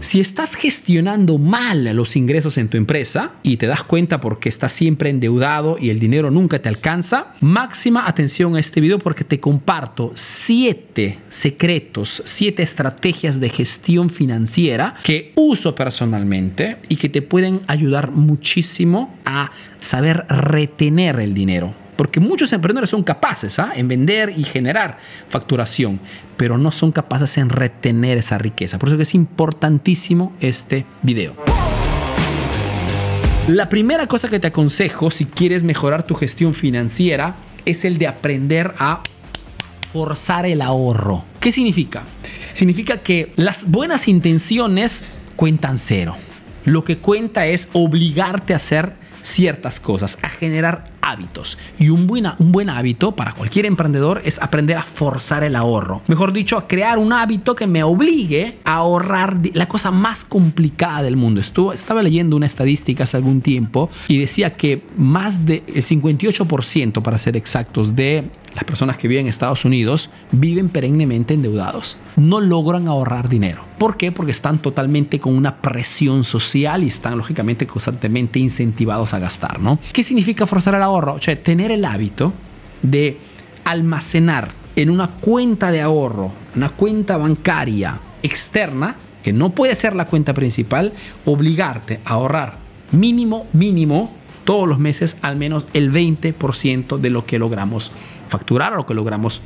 Si estás gestionando mal los ingresos en tu empresa y te das cuenta porque estás siempre endeudado y el dinero nunca te alcanza, máxima atención a este video porque te comparto siete secretos, siete estrategias de gestión financiera que uso personalmente y que te pueden ayudar muchísimo a saber retener el dinero porque muchos emprendedores son capaces ¿ah? en vender y generar facturación, pero no son capaces en retener esa riqueza. Por eso es importantísimo este video. La primera cosa que te aconsejo si quieres mejorar tu gestión financiera es el de aprender a forzar el ahorro. ¿Qué significa? Significa que las buenas intenciones cuentan cero. Lo que cuenta es obligarte a hacer ciertas cosas, a generar hábitos. Y un, buena, un buen hábito para cualquier emprendedor es aprender a forzar el ahorro. Mejor dicho, a crear un hábito que me obligue a ahorrar la cosa más complicada del mundo. Estuvo, estaba leyendo una estadística hace algún tiempo y decía que más del 58%, para ser exactos, de las personas que viven en Estados Unidos viven perennemente endeudados. No logran ahorrar dinero. ¿Por qué? Porque están totalmente con una presión social y están lógicamente constantemente incentivados a gastar, ¿no? ¿Qué significa forzar el ahorro? ahorro, sea, tener el hábito de almacenar en una cuenta de ahorro, una cuenta bancaria externa, que no puede ser la cuenta principal, obligarte a ahorrar mínimo, mínimo, todos los meses al menos el 20% de lo que logramos facturar o lo que logramos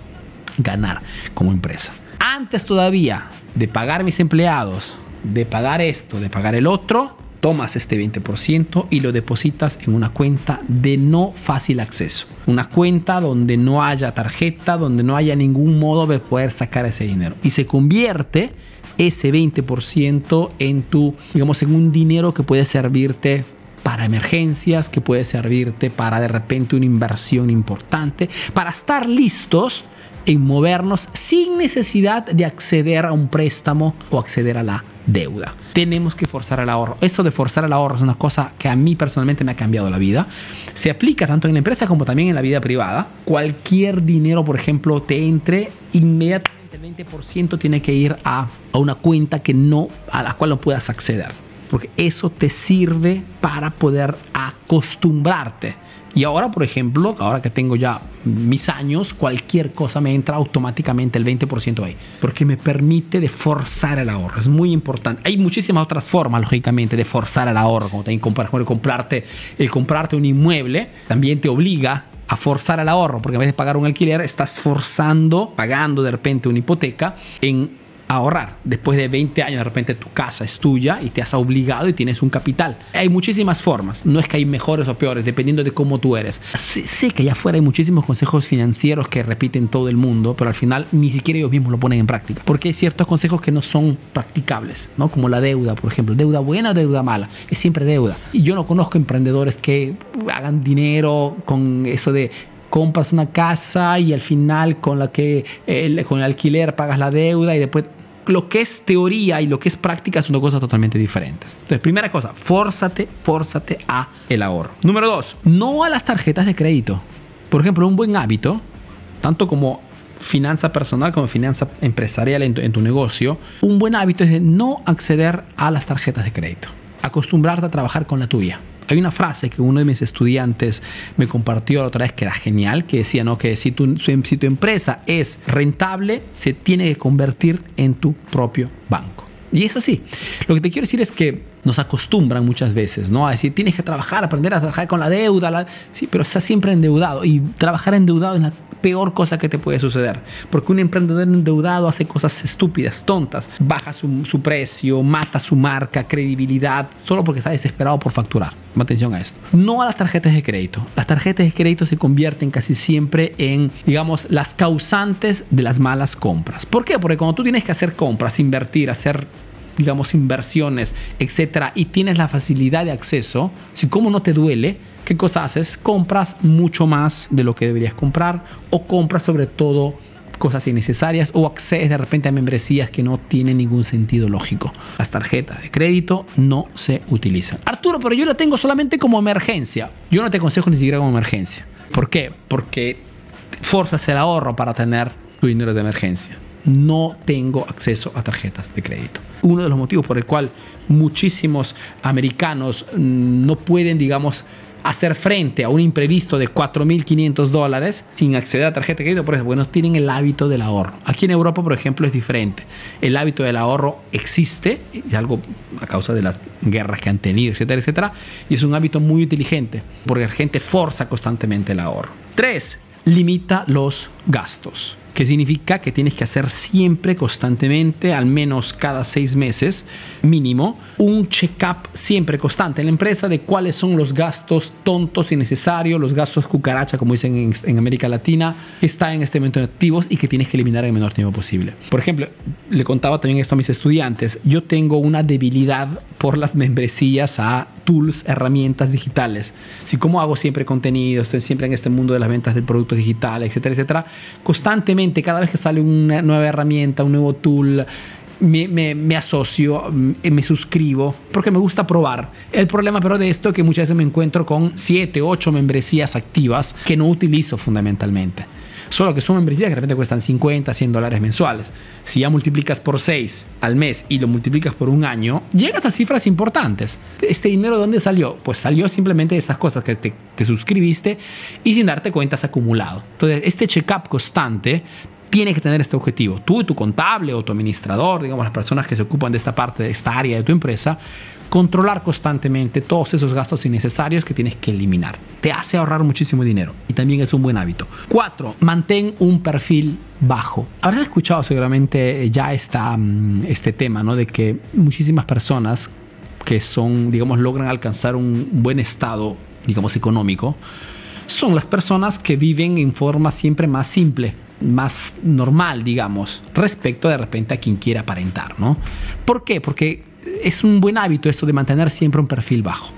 ganar como empresa. Antes todavía de pagar mis empleados, de pagar esto, de pagar el otro, tomas este 20% y lo depositas en una cuenta de no fácil acceso. Una cuenta donde no haya tarjeta, donde no haya ningún modo de poder sacar ese dinero. Y se convierte ese 20% en tu, digamos, en un dinero que puede servirte para emergencias, que puede servirte para de repente una inversión importante, para estar listos en movernos sin necesidad de acceder a un préstamo o acceder a la deuda. Tenemos que forzar el ahorro. Esto de forzar el ahorro es una cosa que a mí personalmente me ha cambiado la vida. Se aplica tanto en la empresa como también en la vida privada. Cualquier dinero, por ejemplo, te entre inmediatamente el 20% tiene que ir a, a una cuenta que no, a la cual no puedas acceder. Porque eso te sirve para poder acostumbrarte y ahora, por ejemplo, ahora que tengo ya mis años, cualquier cosa me entra automáticamente el 20% ahí, porque me permite de forzar el ahorro. Es muy importante. Hay muchísimas otras formas, lógicamente, de forzar el ahorro, como también comprar, comprarte, el comprarte un inmueble también te obliga a forzar el ahorro, porque vez de pagar un alquiler, estás forzando, pagando de repente una hipoteca en ahorrar. Después de 20 años, de repente tu casa es tuya y te has obligado y tienes un capital. Hay muchísimas formas. No es que hay mejores o peores, dependiendo de cómo tú eres. Sé, que allá afuera hay muchísimos consejos financieros que repiten todo el mundo, pero al final ni siquiera ellos mismos lo ponen en práctica. Porque hay ciertos consejos que no son practicables, ¿no? Como la deuda, por ejemplo. Deuda buena o deuda mala. Es siempre deuda. Y yo no conozco emprendedores que hagan dinero con eso de compras una casa y al final con la que con el alquiler pagas la deuda y después lo que es teoría y lo que es práctica son dos cosas totalmente diferentes. Entonces, primera cosa, fórzate, fórzate a el ahorro. Número dos, no a las tarjetas de crédito. Por ejemplo, un buen hábito, tanto como finanza personal como finanza empresarial en tu, en tu negocio, un buen hábito es de no acceder a las tarjetas de crédito. Acostumbrarte a trabajar con la tuya. Hay una frase que uno de mis estudiantes me compartió la otra vez que era genial, que decía ¿no? que si tu, empresa es rentable, se tiene que convertir en tu propio banco. Y es así. Lo que te quiero decir es que nos acostumbran muchas veces, ¿no? A decir, tienes que trabajar, aprender a trabajar con la deuda. Sí, pero estás siempre endeudado. Y trabajar endeudado es la peor cosa que te puede suceder. Porque un emprendedor endeudado hace cosas estúpidas, tontas. Baja su, precio, mata su marca, credibilidad, solo porque está desesperado por facturar. Atención a esto. No a las tarjetas de crédito. Las tarjetas de crédito se convierten casi siempre en, digamos, las causantes de las malas compras. ¿Por qué? Porque cuando tú tienes que hacer compras, invertir, hacer digamos, inversiones, etcétera, y tienes la facilidad de acceso, si como no te duele, ¿qué cosa haces? Compras mucho más de lo que deberías comprar o compras sobre todo cosas innecesarias o accedes de repente a membresías que no tienen ningún sentido lógico. Las tarjetas de crédito no se utilizan. Arturo, pero yo la tengo solamente como emergencia. Yo no te aconsejo ni siquiera como emergencia. ¿Por qué? Porque forzas el ahorro para tener tu dinero de emergencia. No tengo acceso a tarjetas de crédito. Uno de los motivos por el cual muchísimos americanos mm, no pueden, digamos, hacer frente a un imprevisto de 4.500 dólares sin acceder a tarjeta de crédito, por eso, porque tienen el hábito del ahorro. Aquí en Europa, por ejemplo, es diferente. El hábito del ahorro existe, es algo a causa de las guerras que han tenido, etcétera, etcétera, y es un hábito muy inteligente, porque la gente forza constantemente el ahorro. Tres, limita los gastos que significa que tienes que hacer siempre, constantemente, al menos cada seis meses mínimo, un check-up siempre constante en la empresa de cuáles son los gastos tontos y necesarios, los gastos cucaracha, como dicen en, en América Latina, que están en este momento activos y que tienes que eliminar en el menor tiempo posible. Por ejemplo, le contaba también esto a mis estudiantes, yo tengo una debilidad por las membresías a tools, herramientas digitales. Si como hago siempre contenido, estoy siempre en este mundo de las ventas de productos digitales, etcétera, etcétera, constantemente cada vez que sale una nueva herramienta, un nuevo tool, me, me, asocio, mm, me suscribo, porque me gusta probar. El problema pero de esto es que muchas veces me encuentro con 7, 8 membresías activas que no utilizo fundamentalmente. Solo que son membresías que de repente cuestan 50, 100 dólares mensuales. Si ya multiplicas por 6 al mes y lo multiplicas por un año, llegas a cifras importantes. ¿Este dinero de dónde salió? Pues salió simplemente de estas cosas que te, te suscribiste y sin darte cuenta has acumulado. Entonces, este check-up constante tiene que tener este objetivo. Tú tu contable o tu administrador, digamos las personas que se ocupan de esta parte, de esta área de tu empresa, controlar constantemente todos esos gastos innecesarios que tienes que eliminar. Te hace ahorrar muchísimo dinero y también es un buen hábito. Cuatro, mantén un perfil bajo. Habrás escuchado seguramente ya esta, mm, este tema, ¿no? De que muchísimas personas que son, digamos, logran alcanzar un buen estado, digamos, económico, son las personas que viven en forma siempre más simple, más normal, digamos, respecto de repente a quien quiera aparentar, ¿no? ¿Por qué? Porque es un buen hábito esto de mantener siempre un perfil bajo.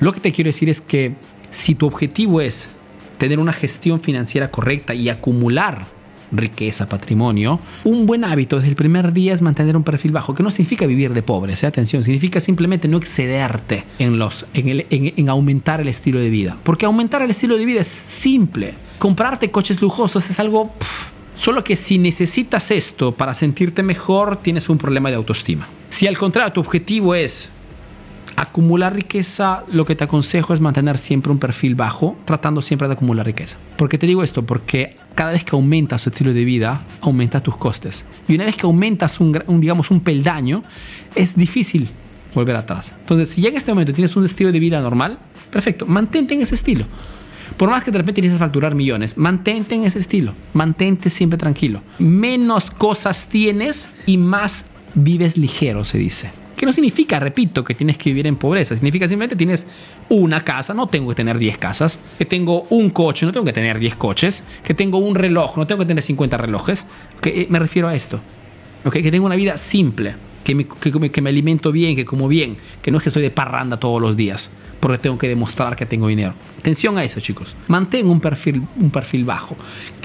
Lo que te quiero decir es que si tu objetivo es tener una gestión financiera correcta y acumular riqueza, patrimonio, un buen hábito desde el primer día es mantener un perfil bajo, que no significa vivir de pobre, ¿eh? atención, significa simplemente no excederte en, los, en, aumentar el estilo de vida. Porque aumentar el estilo de vida es simple. Comprarte coches lujosos es algo... Solo que si necesitas esto para sentirte mejor, tienes un problema de autoestima. Si al contrario tu objetivo es acumular riqueza, lo que te aconsejo es mantener siempre un perfil bajo, tratando siempre de acumular riqueza. ¿Por qué te digo esto? Porque cada vez que aumentas tu estilo de vida, aumentas tus costes. Y una vez que aumentas un, digamos, un peldaño, es difícil volver atrás. Entonces, si ya este momento tienes un estilo de vida normal, perfecto, mantente en ese estilo. Por más que de repente que facturar millones, mantente en ese estilo. Mantente siempre tranquilo. Menos cosas tienes y más vives ligero, se dice. Que no significa, repito, que tienes que vivir en pobreza. Significa simplemente tienes una casa, no tengo que tener 10 casas. Que tengo un coche, no tengo que tener 10 coches. Que tengo un reloj, no tengo que tener 50 relojes. Que eh, me refiero a esto. Okay, que tengo una vida simple. Que me, que, que me alimento bien, que como bien. Que no es que estoy de parranda todos los días porque tengo que demostrar que tengo dinero. Atención a eso, chicos. Mantén un perfil, un perfil bajo.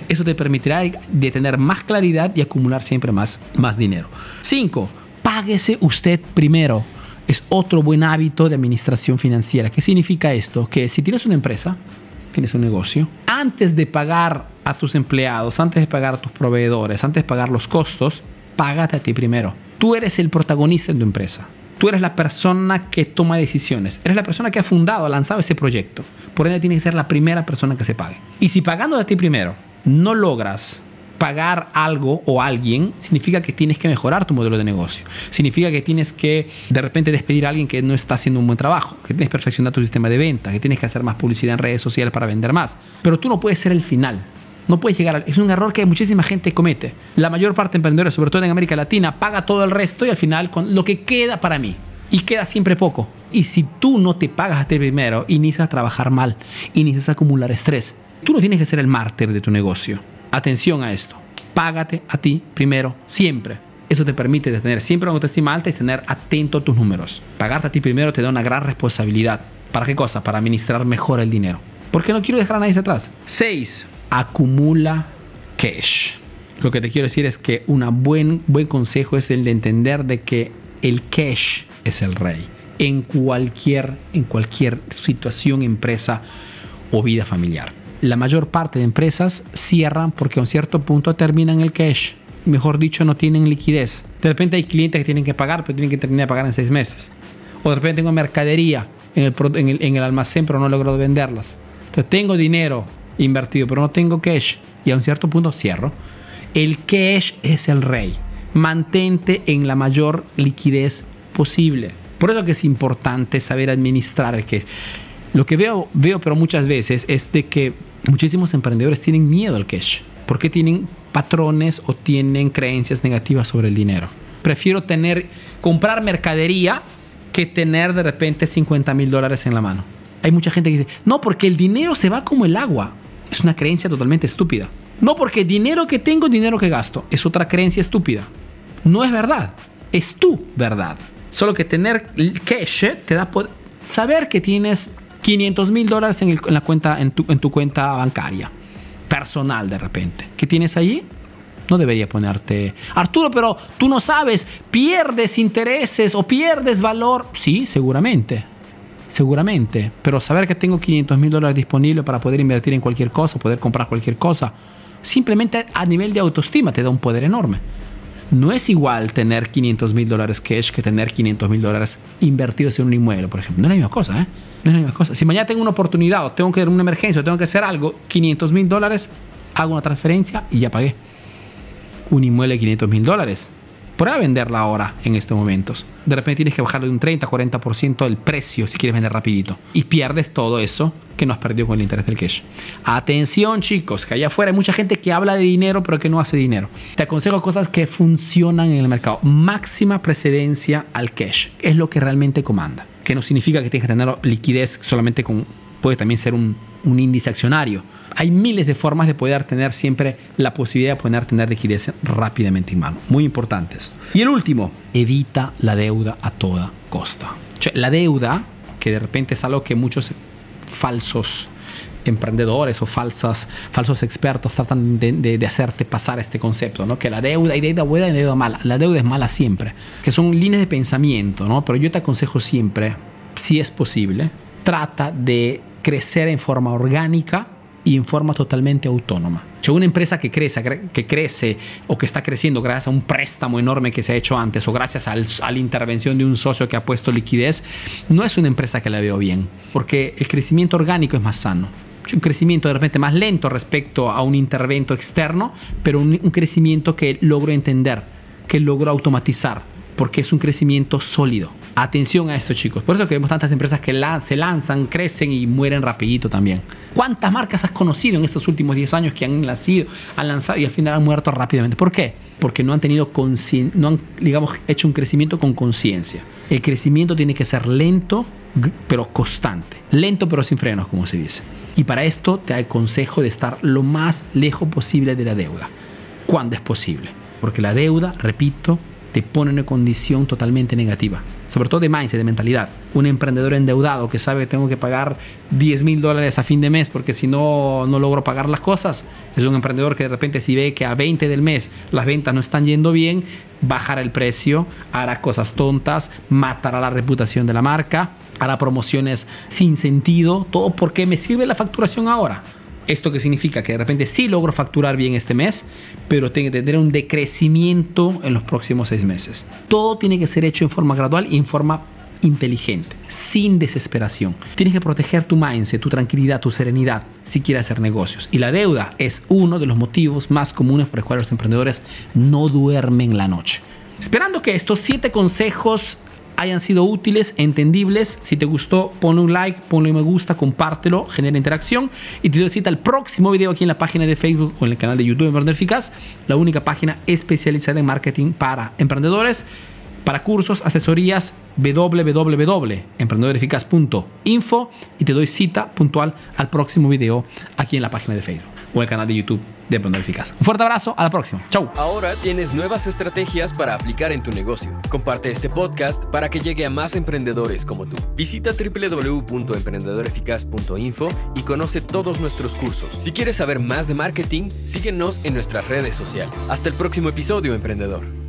Eso te permitirá de tener más claridad y acumular siempre más, más dinero. 5. Páguese usted primero. Es otro buen hábito de administración financiera. ¿Qué significa esto? Que si tienes una empresa, tienes un negocio, antes de pagar a tus empleados, antes de pagar a tus proveedores, antes de pagar los costos, págate a ti primero. Tú eres el protagonista de tu empresa. Tú eres la persona que toma decisiones. Eres la persona que ha fundado, ha lanzado ese proyecto. Por ende, tienes que ser la primera persona que se pague. Y si pagando a ti primero no logras pagar algo o alguien, significa que tienes que mejorar tu modelo de negocio. Significa que tienes que de repente despedir a alguien que no está haciendo un buen trabajo, que tienes que perfeccionar tu sistema de venta, que tienes que hacer más publicidad en redes sociales para vender más. Pero tú no puedes ser el final. No puedes llegar Es un error que muchísima gente comete. La mayor parte de emprendedores, sobre todo en América Latina, paga todo el resto y al final con lo que queda para mí. Y queda siempre poco. Y si tú no te pagas a ti primero, inicias a trabajar mal, inicias a acumular estrés. Tú no tienes que ser el mártir de tu negocio. Atención a esto. Págate a ti primero, siempre. Eso te permite tener siempre una autoestima alta y tener atento a tus números. Pagarte a ti primero te da una gran responsabilidad. ¿Para qué cosa? Para administrar mejor el dinero. Porque no quiero dejar a nadie atrás. 6 acumula cash. Lo que te quiero decir es que un buen, buen consejo es el de entender de que el cash es el rey en cualquier, en cualquier situación, empresa o vida familiar. La mayor parte de empresas cierran porque a un cierto punto terminan el cash. Mejor dicho, no tienen liquidez. De repente hay clientes que tienen que pagar, pero tienen que terminar de pagar en seis meses. O de repente tengo mercadería en el, en el, en el almacén, pero no logro venderlas. Entonces tengo dinero invertido, pero no tengo cash. Y a un cierto punto cierro. El cash es el rey. Mantente en la mayor liquidez posible. Por eso que es importante saber administrar el cash. Lo que veo, veo pero muchas veces es de que muchísimos emprendedores tienen miedo al cash. Porque tienen patrones o tienen creencias negativas sobre el dinero. Prefiero tener, comprar mercadería que tener de repente 50 mil dólares en la mano. Hay mucha gente que dice, no, porque el dinero se va como el agua. Es una creencia totalmente estúpida. No, porque dinero que tengo, dinero que gasto. Es otra creencia estúpida. No es verdad. Es tu verdad. Solo que tener cash te da poder saber que tienes 500 mil dólares en, en tu cuenta bancaria personal de repente. ¿Qué tienes allí? No debería ponerte, Arturo, pero tú no sabes, pierdes intereses o pierdes valor. Sí, seguramente, seguramente. Pero saber que tengo 500 mil dólares disponibles para poder invertir en cualquier cosa, poder comprar cualquier cosa, simplemente a nivel de autoestima te da un poder enorme. No es igual tener 500 mil dólares cash que tener 500 mil dólares invertidos en un inmueble, por ejemplo. No es la misma cosa, ¿eh? No es la misma cosa. Si mañana tengo una oportunidad o tengo que dar una emergencia o tengo que hacer algo, 500 mil dólares, hago una transferencia y ya pagué. Un inmueble de 500 mil dólares. Prueba venderla ahora, en estos momentos. De repente tienes que bajarle un 30, 40% el precio si quieres vender rapidito. Y pierdes todo eso que no has perdido con el interés del cash. Atención chicos, que allá afuera hay mucha gente que habla de dinero pero que no hace dinero. Te aconsejo cosas que funcionan en el mercado. Máxima precedencia al cash. Es lo que realmente comanda. Que no significa que tienes que tener liquidez solamente con... Puede también ser un, un índice accionario hay miles de formas de poder tener siempre la posibilidad de poder tener liquidez rápidamente en mano. Muy importantes. Y el último, evita la deuda a toda costa. la deuda, que de repente es algo que muchos falsos emprendedores o falsas, falsos expertos tratan de, hacerte pasar este concepto, ¿no? Que la deuda, y deuda buena y deuda mala. La deuda es mala siempre. Que son líneas de pensamiento, ¿no? Pero yo te aconsejo siempre, si es posible, trata de crecer en forma orgánica y en forma totalmente autónoma. O una empresa que crece, que crece o que está creciendo gracias a un préstamo enorme que se ha hecho antes o gracias a la intervención de un socio que ha puesto liquidez, no es una empresa que la veo bien, porque el crecimiento orgánico es más sano. Un crecimiento de repente más lento respecto a un intervento externo, pero un crecimiento que logro entender, que logro automatizar, porque es un crecimiento sólido. Atención a esto, chicos. Por eso que vemos tantas empresas que se lanzan, crecen y mueren rapidito también. ¿Cuántas marcas has conocido en estos últimos 10 años que han nacido, han lanzado y al final han muerto rápidamente? ¿Por qué? Porque no han tenido no han, digamos, hecho un crecimiento con conciencia. El crecimiento tiene que ser lento, pero constante. Lento, pero sin frenos, como se dice. Y para esto te aconsejo de estar lo más lejos posible de la deuda. Cuando es posible. Porque la deuda, repito, te pone en una condición totalmente negativa sobre todo de mindset, de mentalidad. Un emprendedor endeudado que sabe que tengo que pagar 10 mil dólares a fin de mes porque si no, no logro pagar las cosas. Es un emprendedor que de repente si ve que a 20 del mes las ventas no están yendo bien, bajará el precio, hará cosas tontas, matará la reputación de la marca, hará promociones sin sentido, todo porque me sirve la facturación ahora. ¿Esto qué significa? Que de repente sí logro facturar bien este mes, pero tengo que tener un decrecimiento en los próximos seis meses. Todo tiene que ser hecho en forma gradual y en forma inteligente, sin desesperación. Tienes que proteger tu mindset, tu tranquilidad, tu serenidad si quieres hacer negocios. Y la deuda es uno de los motivos más comunes por los cuales los emprendedores no duermen la noche. Esperando que estos siete consejos hayan sido útiles, entendibles. Si te gustó, ponle un like, ponle un me gusta, compártelo, genera interacción. Y te doy cita al próximo video aquí en la página de Facebook o en el canal de YouTube Emprendedor Eficaz, la única página especializada en marketing para emprendedores. Para cursos, asesorías, www.emprendedoreficaz.info y te doy cita puntual al próximo video aquí en la página de Facebook o el canal de YouTube de Emprendedor Eficaz. Un fuerte abrazo, a la próxima. Chau. Ahora tienes nuevas estrategias para aplicar en tu negocio. Comparte este podcast para que llegue a más emprendedores como tú. Visita www.emprendedoreficaz.info y conoce todos nuestros cursos. Si quieres saber más de marketing, síguenos en nuestras redes sociales. Hasta el próximo episodio, emprendedor.